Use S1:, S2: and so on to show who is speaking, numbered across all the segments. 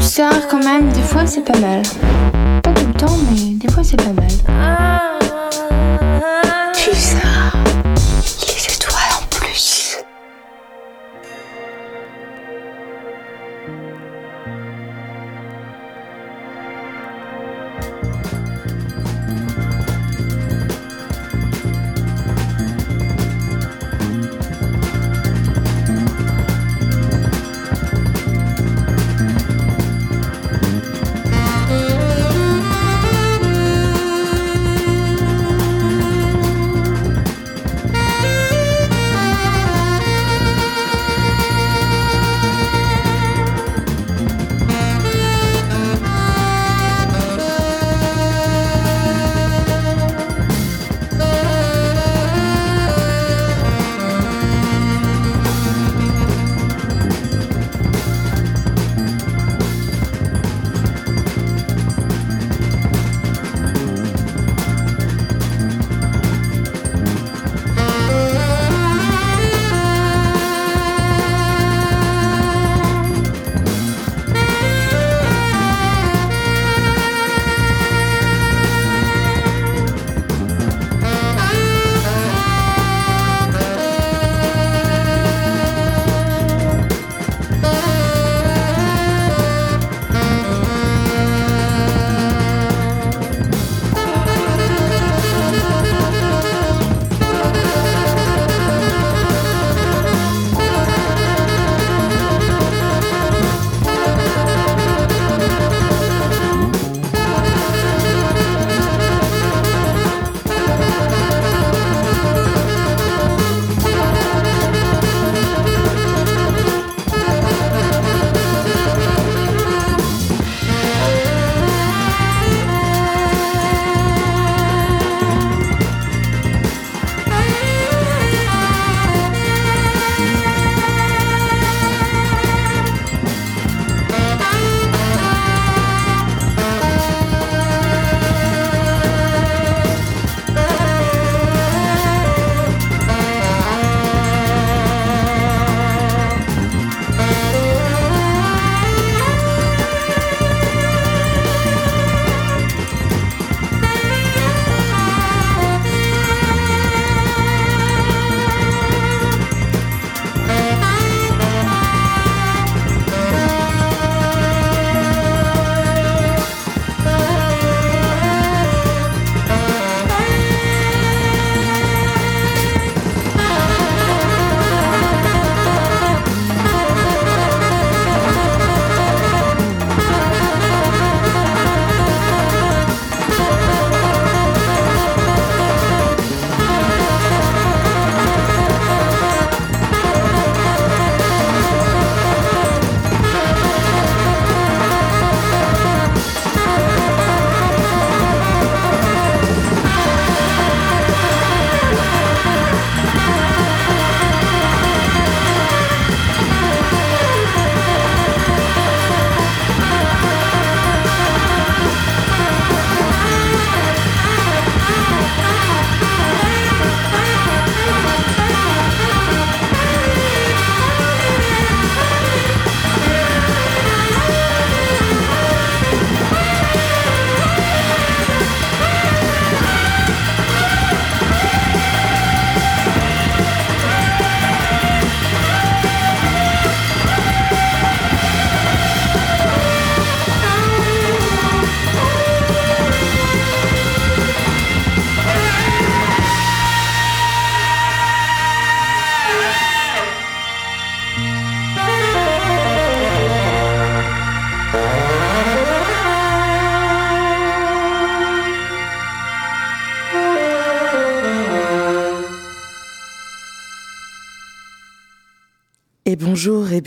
S1: Pulsar, quand même, des fois c'est pas mal. Pas tout le temps, mais des fois c'est pas mal.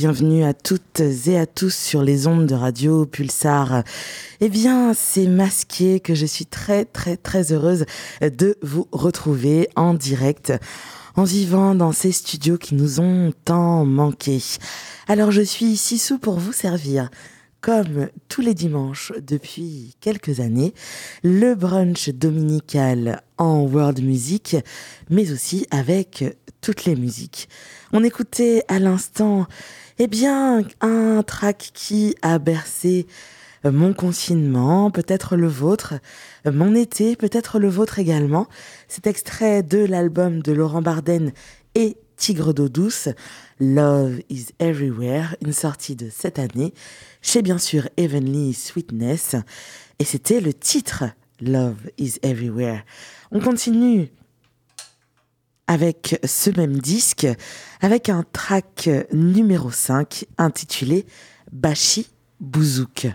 S2: Bienvenue à toutes et à tous sur les ondes de radio Pulsar. Eh bien, c'est masqué que je suis très très très heureuse de vous retrouver en direct en vivant dans ces studios qui nous ont tant manqué. Alors je suis ici sous pour vous servir comme tous les dimanches depuis quelques années, le brunch dominical en world music, mais aussi avec toutes les musiques. On écoutait à l'instant, eh bien, un track qui a bercé mon confinement, peut-être le vôtre, mon été, peut-être le vôtre également. Cet extrait de l'album de Laurent Barden et Tigre d'eau douce, Love is Everywhere, une sortie de cette année, chez bien sûr Heavenly Sweetness, et c'était le titre Love is Everywhere. On continue avec ce même disque, avec un track numéro 5 intitulé Bashi Bouzouk.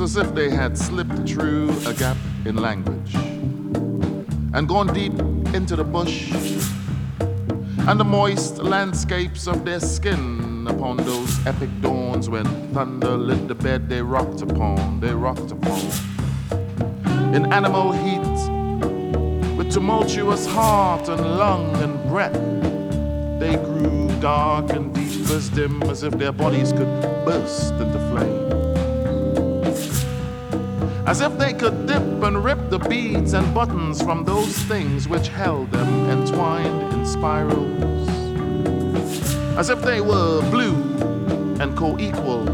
S3: As if they had slipped through a gap in language and gone deep into the bush and the moist landscapes of their skin upon those epic dawns when thunder lit the bed they rocked upon, they rocked upon. In animal heat, with tumultuous heart and lung and breath, they grew dark and deep as dim as if their bodies could burst into flame. As if they could dip and rip the beads and buttons from those things which held them entwined in spirals. As if they were blue and co equal,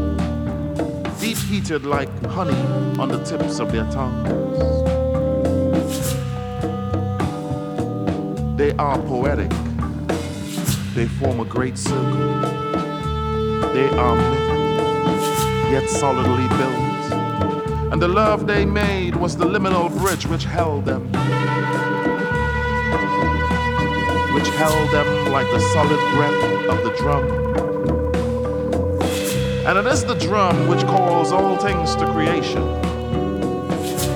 S3: deep heated like honey on the tips of their tongues. They are poetic, they form a great circle. They are myth, yet solidly built and the love they made was the liminal bridge which held them. Which held them like the solid breath of the drum. And it is the drum which calls all things to creation.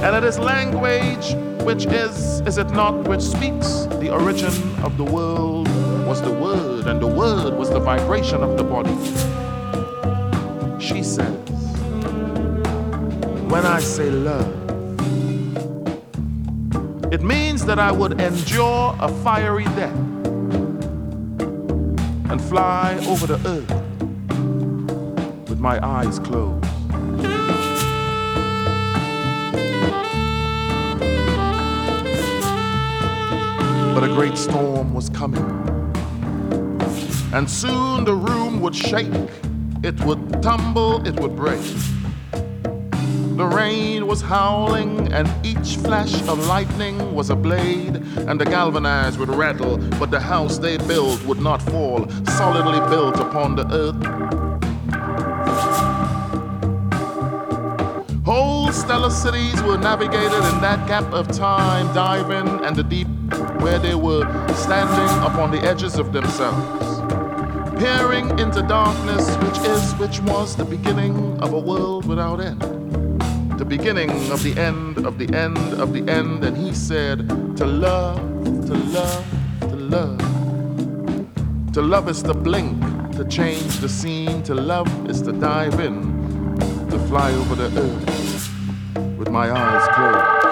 S3: And it is language which is, is it not, which speaks the origin of the world was the word, and the word was the vibration of the body. Say love. It means that I would endure a fiery death and fly over the earth with my eyes closed. But a great storm was coming, and soon the room would shake, it would tumble, it would break. Was howling, and each flash of lightning was a blade, and the galvanized would rattle, but the house they built would not fall, solidly built upon the earth. Whole stellar cities were navigated in that gap of time, diving and the deep where they were standing upon the edges of themselves, peering into darkness, which is, which was the beginning of a world without end the beginning of the end of the end of the end. And he said, To love, to love, to love. To love is to blink, to change the scene. To love is to dive in, to fly over the earth with my eyes closed.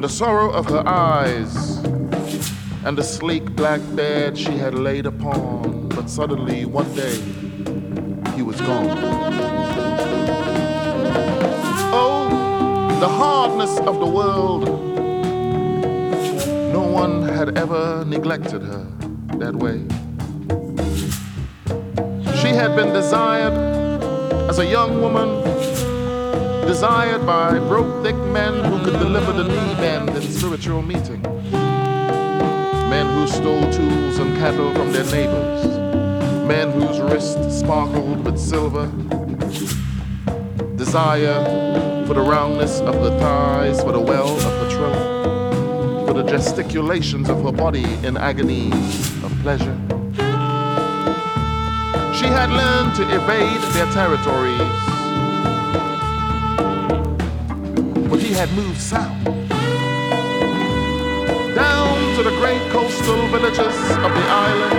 S3: And the sorrow of her eyes and the sleek black bed she had laid upon. But suddenly, one day, he was gone. Oh, the hardness of the world. No one had ever neglected her that way. She had been desired as a young woman, desired by broke thick men who could deliver the knee bend in spiritual meeting. Men who stole tools and cattle from their neighbors. Men whose wrists sparkled with silver. Desire for the roundness of her thighs, for the well of her throat, for the gesticulations of her body in agonies of pleasure. She had learned to evade their territories. Had moved south, down to the great coastal villages of the island,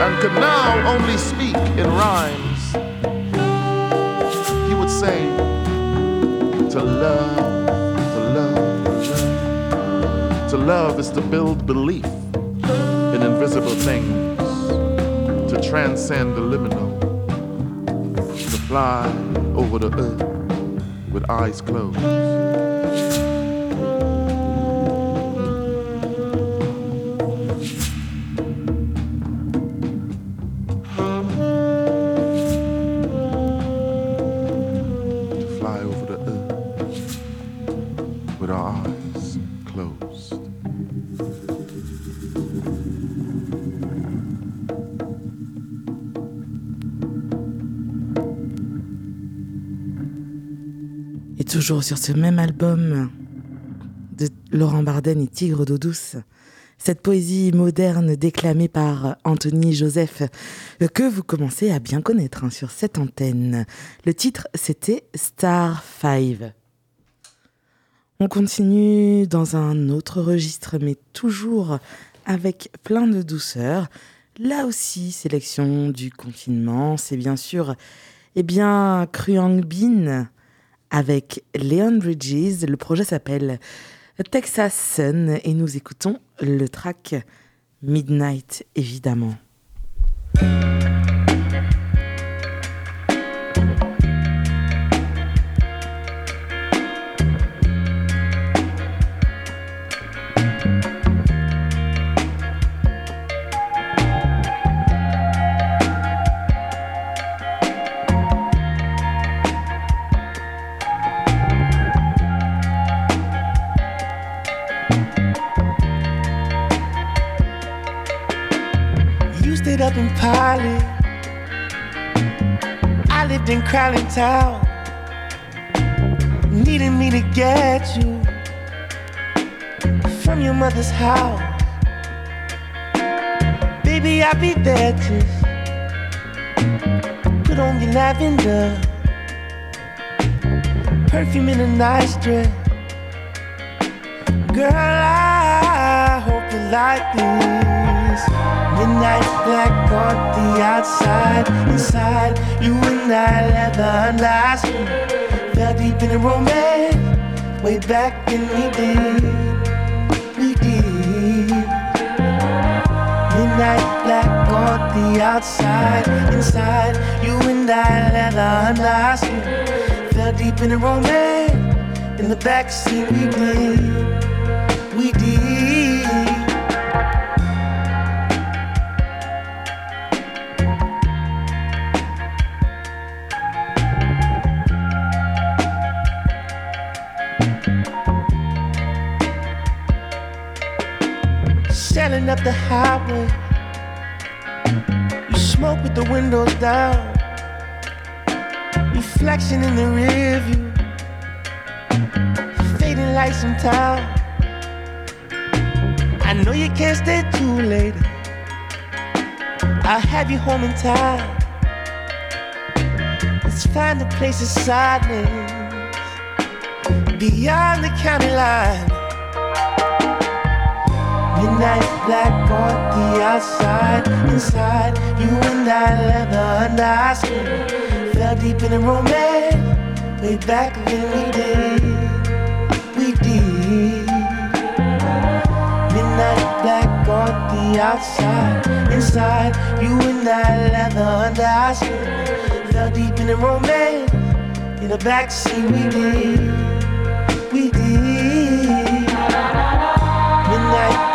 S3: and could now only speak in rhymes. He would say, To love, to love, to love is to build belief in invisible things to transcend the liminal, to fly over the earth with eyes closed.
S2: Sur ce même album de Laurent Barden et Tigre d'eau douce. Cette poésie moderne déclamée par Anthony Joseph, que vous commencez à bien connaître hein, sur cette antenne. Le titre, c'était Star 5. On continue dans un autre registre, mais toujours avec plein de douceur. Là aussi, sélection du confinement, c'est bien sûr, eh bien, Kruang Bin avec Leon Bridges. Le projet s'appelle Texas Sun et nous écoutons le track Midnight évidemment.
S4: Town, needing me to get you from your mother's house. Baby, I'll be there just put on your lavender, perfume in a nice dress. Girl, I hope you like this. Midnight black on the outside, inside you and I leather unlasting. Fell deep in the romance, way back when we did, we did. Midnight black on the outside, inside you and I leather unlasting. Fell deep in the romance, in the backseat we did, we did. Up the highway. You smoke with the windows down. Reflection in the rear view. Fading lights in town. I know you can't stay too late. I'll have you home in time. Let's find a place of silence beyond the county line. Midnight black on the outside, inside you and I leather under I skin. Fell deep in the romance, way back when we did, we did. Midnight black on the outside, inside you and I leather under I skin. Fell deep in the romance, in the backseat we did,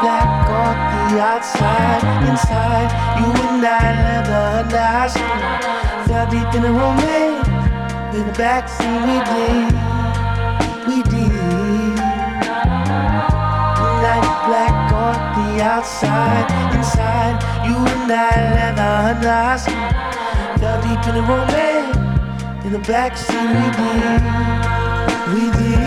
S4: black on the outside, inside you and I and ice. Fell deep in the romance, in the backseat we did, we did. Midnight black on the outside, inside you and I and ice. Fell deep in the romance, in the backseat we did, we did.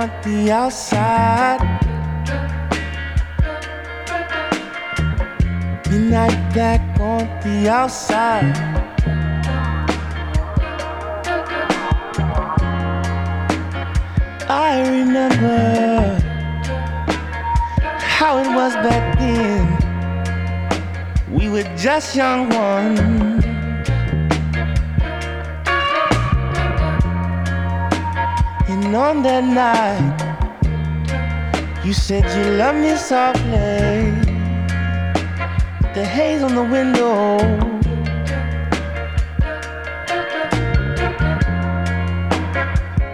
S4: On the outside. Midnight black on the outside. I remember how it was back then. We were just young ones. And on that night, you said you love me softly. The haze on the window.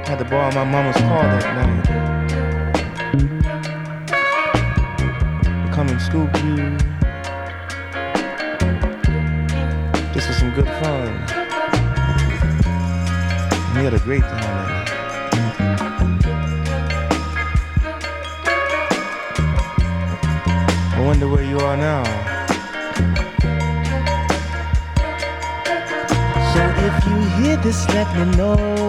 S4: Had to borrow my mama's car that night. Come scoop you. This was some good fun. We had a great time you are now. So if you hear this, let me know.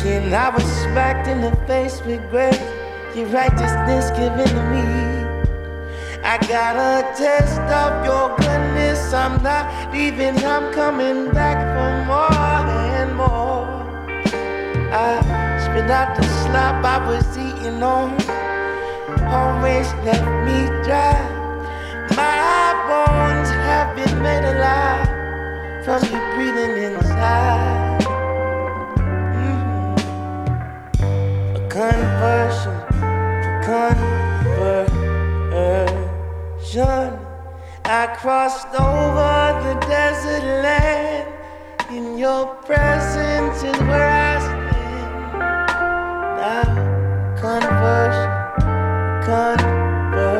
S4: Skin. I was smacked in the face with grace, your righteousness given to me. I got a taste of your goodness. I'm not leaving, I'm coming back for more and more. I spit out the slop I was eating on, always left me dry. My bones have been made alive from you breathing inside. Conversion, conversion. I crossed over the desert land. In your presence is where I stand. Now, conversion, conversion.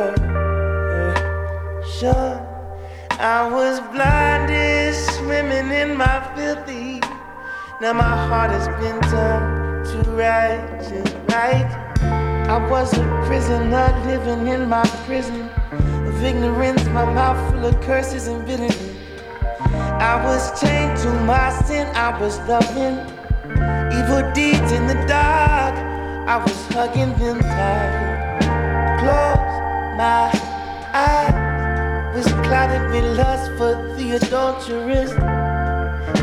S4: I was blinded, swimming in my filthy. Now my heart has been turned to righteous right. I was a prisoner living in my prison of ignorance, my mouth full of curses and bitterness. I was chained to my sin, I was loving evil deeds in the dark. I was hugging them tight. Close my eyes, was clouded with lust for the adulteress.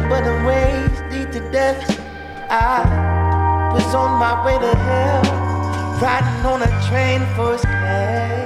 S4: But ways lead to death. I was on my way to hell, riding on a train first class.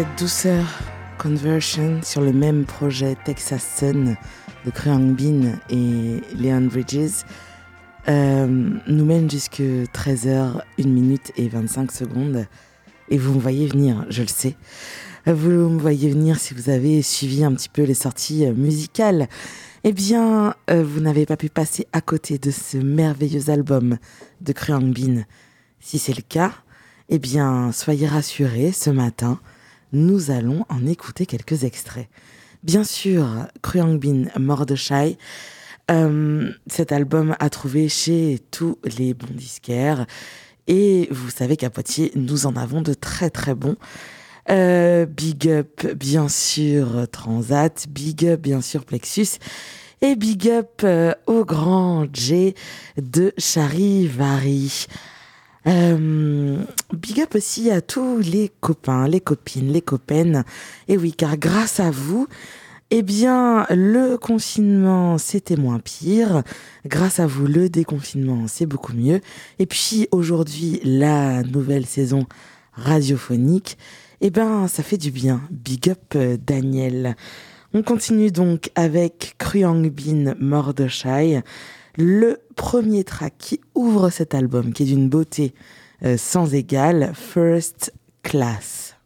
S2: Cette douceur Conversion sur le même projet Texas Sun de Krang Bin et Leon Bridges euh, nous mène jusque 13h, 1 minute et 25 secondes. Et vous me voyez venir, je le sais. Vous me voyez venir si vous avez suivi un petit peu les sorties musicales. Eh bien, euh, vous n'avez pas pu passer à côté de ce merveilleux album de Krang Bin. Si c'est le cas, eh bien, soyez rassurés, ce matin, nous allons en écouter quelques extraits. Bien sûr, Bin Mordechai, euh, cet album a trouvé chez tous les bons disquaires. Et vous savez qu'à Poitiers, nous en avons de très très bons. Euh, big up, bien sûr, Transat. Big up, bien sûr, Plexus. Et big up euh, au grand J de Charivari. Euh, big up aussi à tous les copains, les copines, les copaines. Et oui, car grâce à vous, eh bien, le confinement, c'était moins pire. Grâce à vous, le déconfinement, c'est beaucoup mieux. Et puis, aujourd'hui, la nouvelle saison radiophonique, eh ben, ça fait du bien. Big up, euh, Daniel. On continue donc avec Kruyang Bin Mordechai le premier track qui ouvre cet album, qui est d'une beauté euh, sans égale, First Class.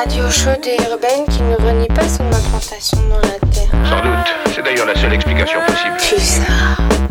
S1: Radio chaude et urbaine qui ne renie pas son implantation dans la Terre.
S5: Sans doute. C'est d'ailleurs la seule explication possible.
S6: ça.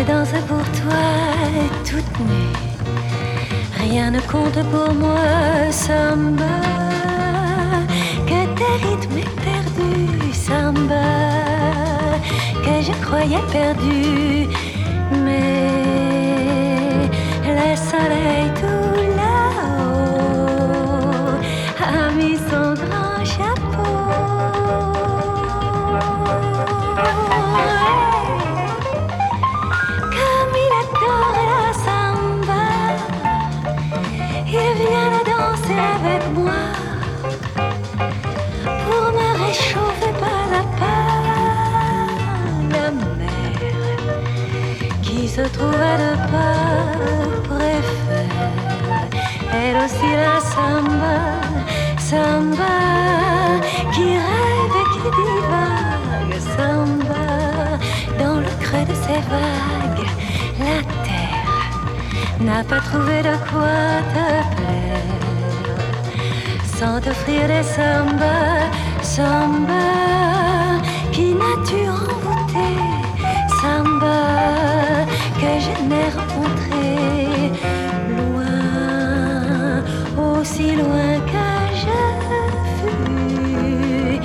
S7: Je danse pour toi toute nue Rien ne compte pour moi, samba. Que tes rythmes perdus, samba. Que je croyais perdu, mais le soleil tout qui se trouve à deux pas préfère elle aussi la samba, samba qui rêve et qui divague, samba dans le creux de ses vagues. La terre n'a pas trouvé de quoi te plaire sans t'offrir des samba, samba qui n'as-tu que je n'ai rencontré. Loin, aussi loin que je fus,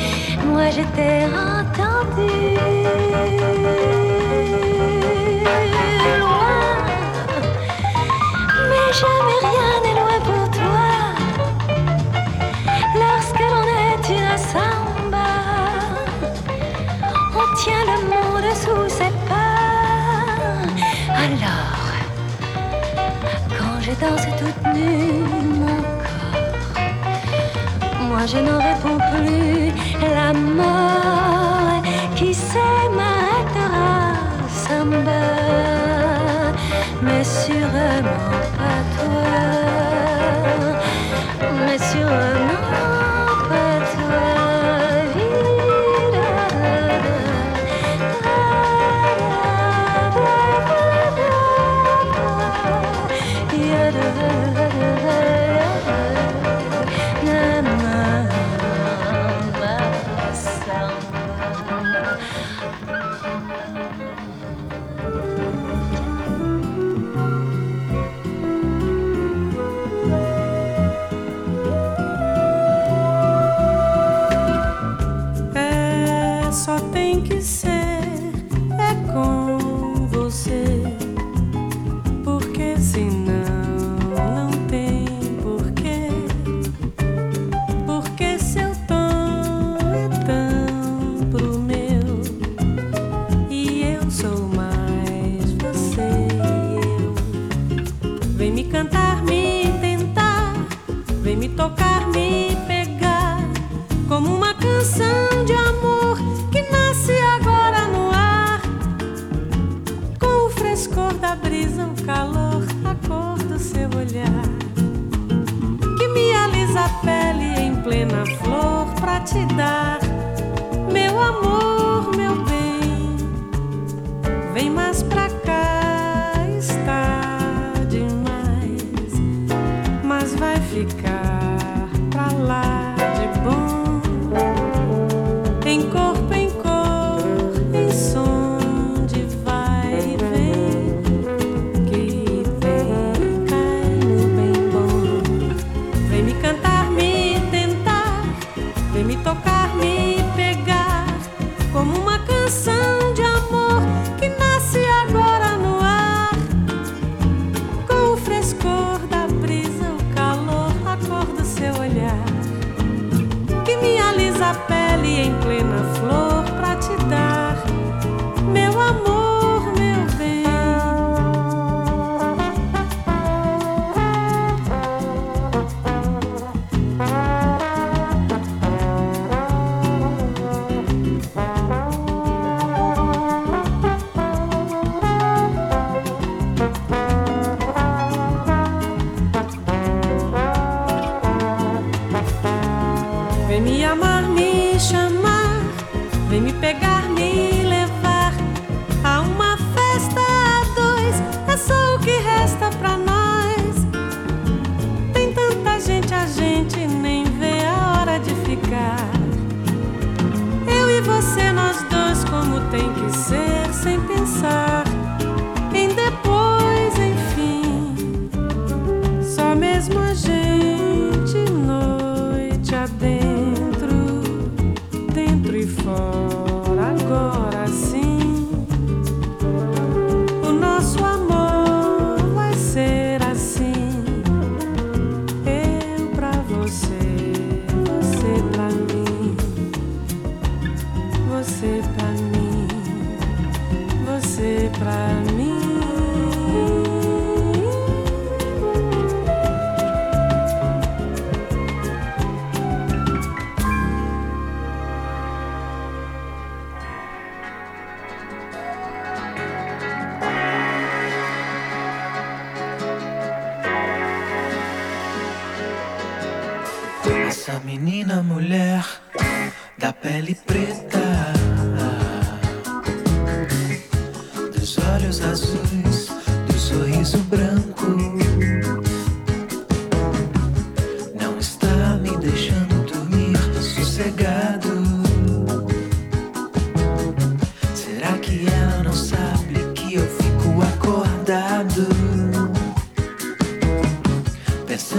S7: moi je je
S8: n'aurais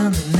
S8: Pensando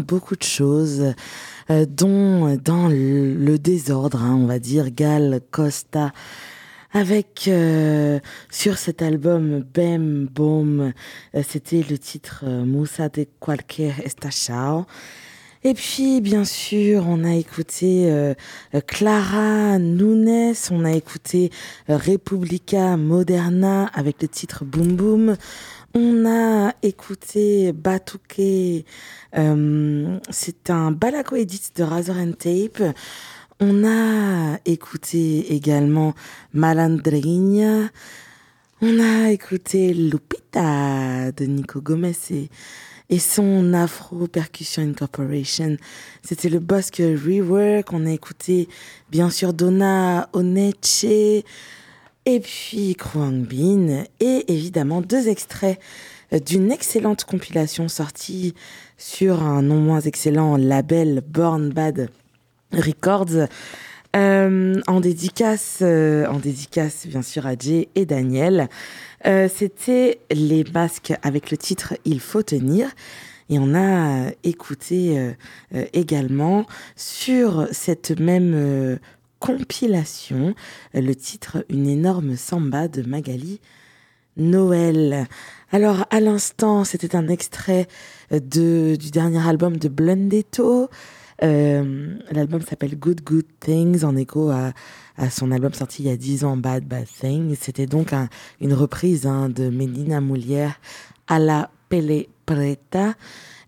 S2: beaucoup de choses, euh, dont dans le, désordre, hein, on va dire, Gal Costa, avec euh, sur cet album Bem Boom, euh, c'était le titre euh, Musa de Cualquier Estachao. Et puis, bien sûr, on a écouté Clara Nunes, on a écouté Republica Moderna avec le titre Boom Boom. On a écouté Batuke, euh, c'est un Balago Edit de Razor and Tape. On a écouté également Malandrinha. On a écouté Lupita de Nico Gomez et, son Afro Percussion Incorporation. C'était le Bosque Rework. On a écouté bien sûr Donna Oneche et puis Kruang Bin et évidemment deux extraits d'une excellente compilation sortie sur un non moins excellent label Born Bad Records. Euh, en dédicace euh, en bien sûr à Jay et Daniel. Euh, c'était les masques avec le titre Il faut tenir. Et on a écouté également sur cette même compilation le titre Une énorme samba de Magali Noël. Alors à l'instant, c'était un extrait euh, de, du dernier album de Blundetto.
S9: Euh, L'album s'appelle Good Good Things en écho à, à, son album sorti il y a 10 ans, Bad Bad Things. C'était donc un, une reprise hein, de Medina Moulière à la Pele Preta.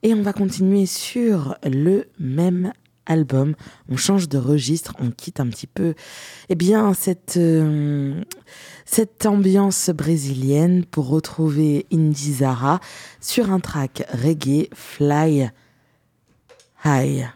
S9: Et on va continuer sur le même album. On change de registre, on quitte un petit peu eh bien, cette, euh, cette ambiance brésilienne pour retrouver Indy Zara sur un track reggae Fly High.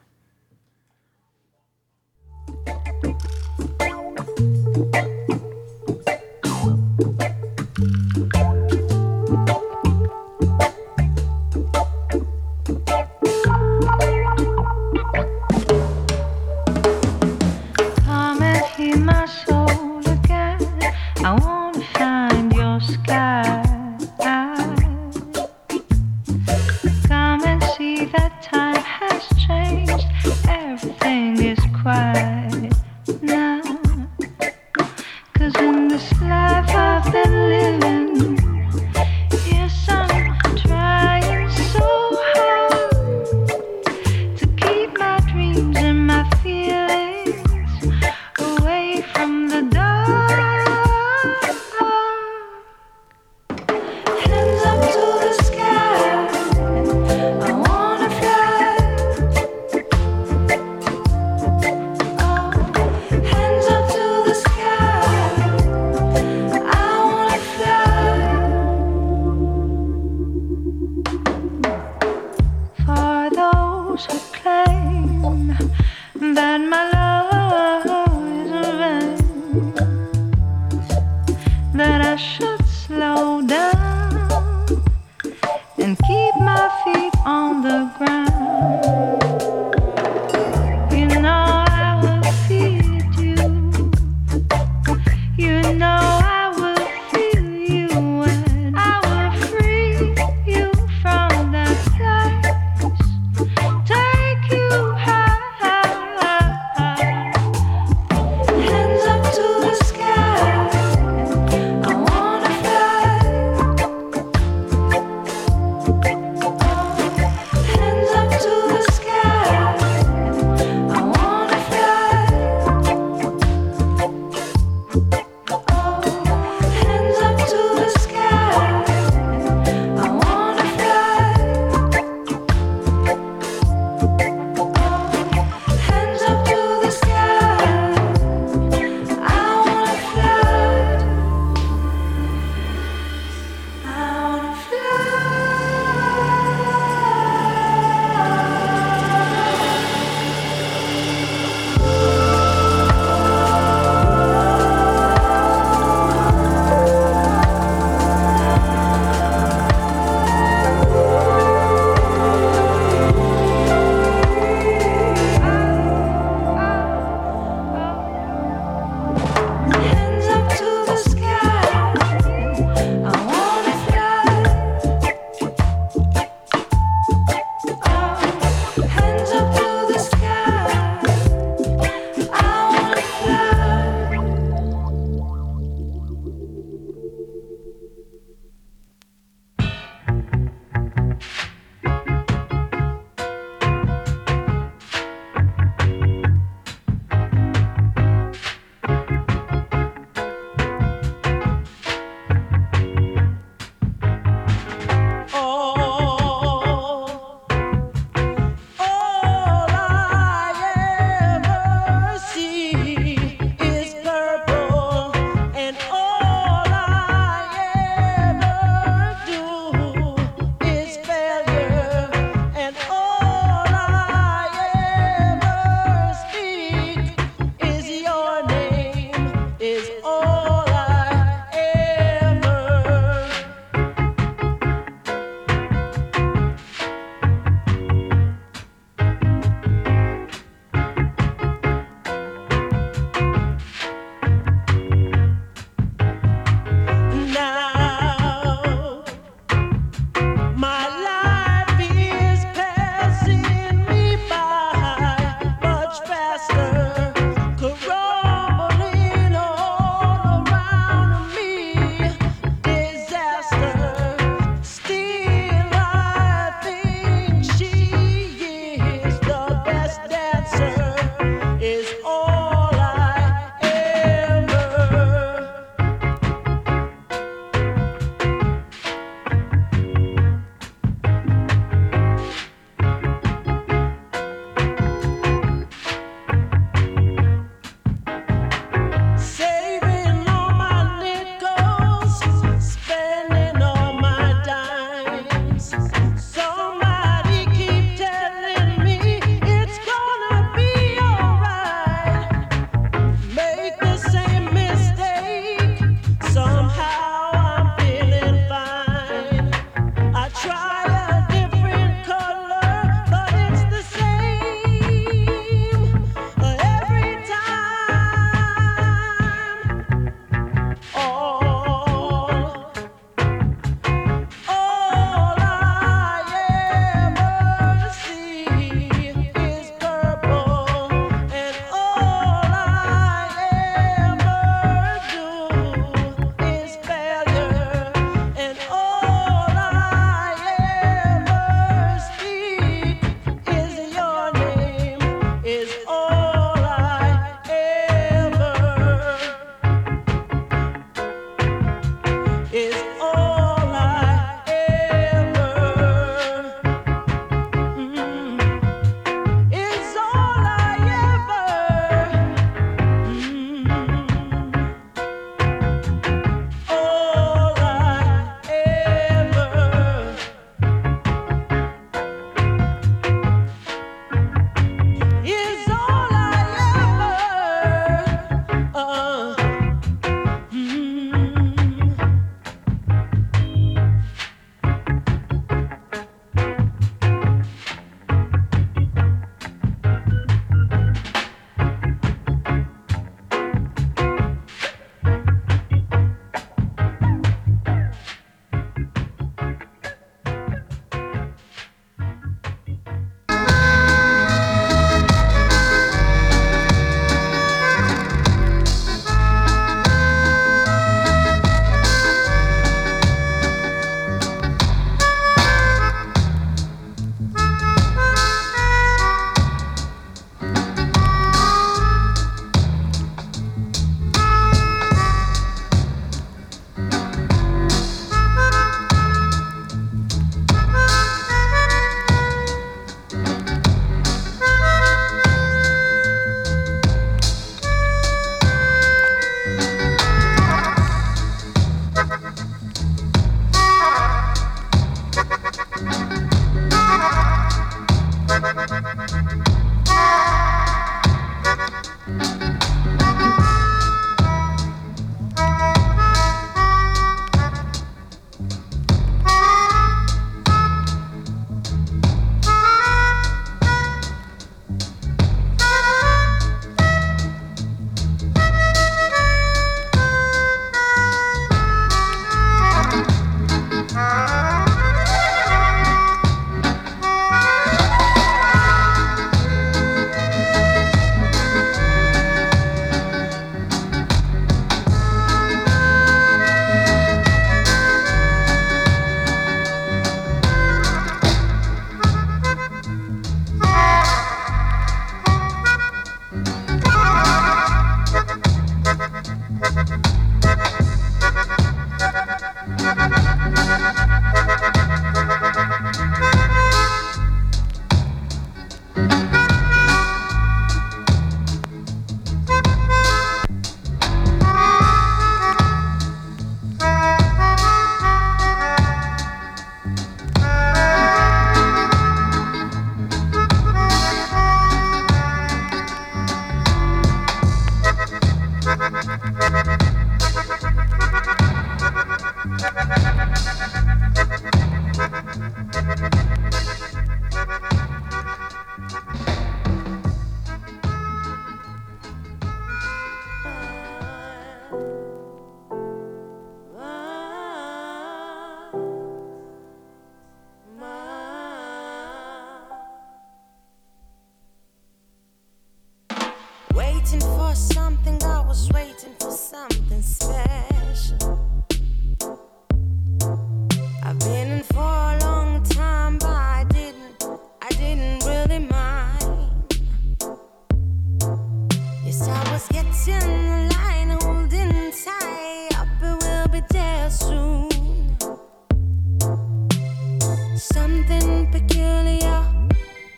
S10: Something peculiar,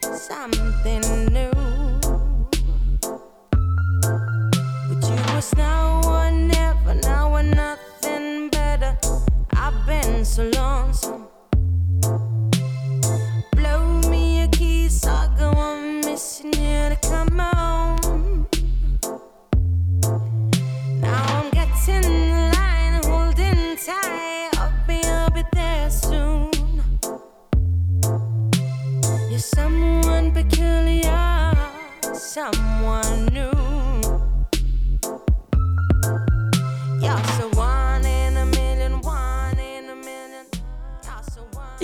S10: something new. But you was now or never, now or nothing better. I've been so lonesome.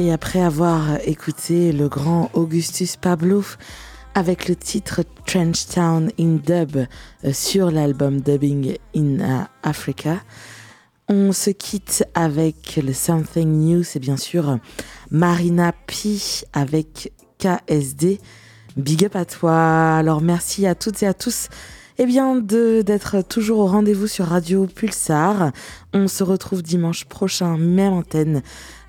S2: Et après avoir écouté le grand Augustus Pablo avec le titre Trench Town in Dub euh, sur l'album Dubbing in euh, Africa, on se quitte avec le Something New, c'est bien sûr Marina P avec KSD. Big up à toi. Alors merci à toutes et à tous eh bien, d'être toujours au rendez-vous sur Radio Pulsar. On se retrouve dimanche prochain, même antenne,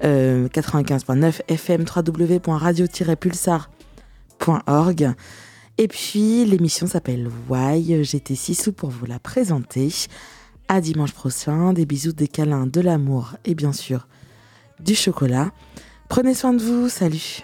S2: euh, 95.9 FM, www.radio-pulsar.org. Et puis, l'émission s'appelle Why. J'étais Sissou pour vous la présenter. À dimanche prochain. Des bisous, des câlins, de l'amour et bien sûr du chocolat. Prenez soin de vous. Salut.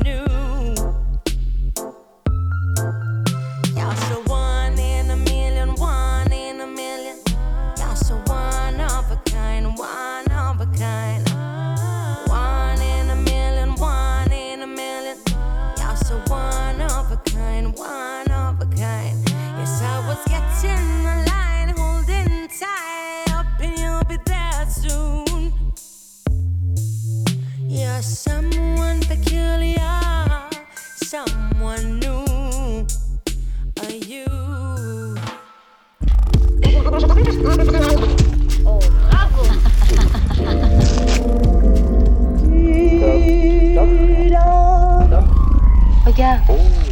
S7: Regarde,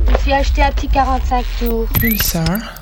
S7: je me suis acheté un petit 45 tours.
S11: Pulsar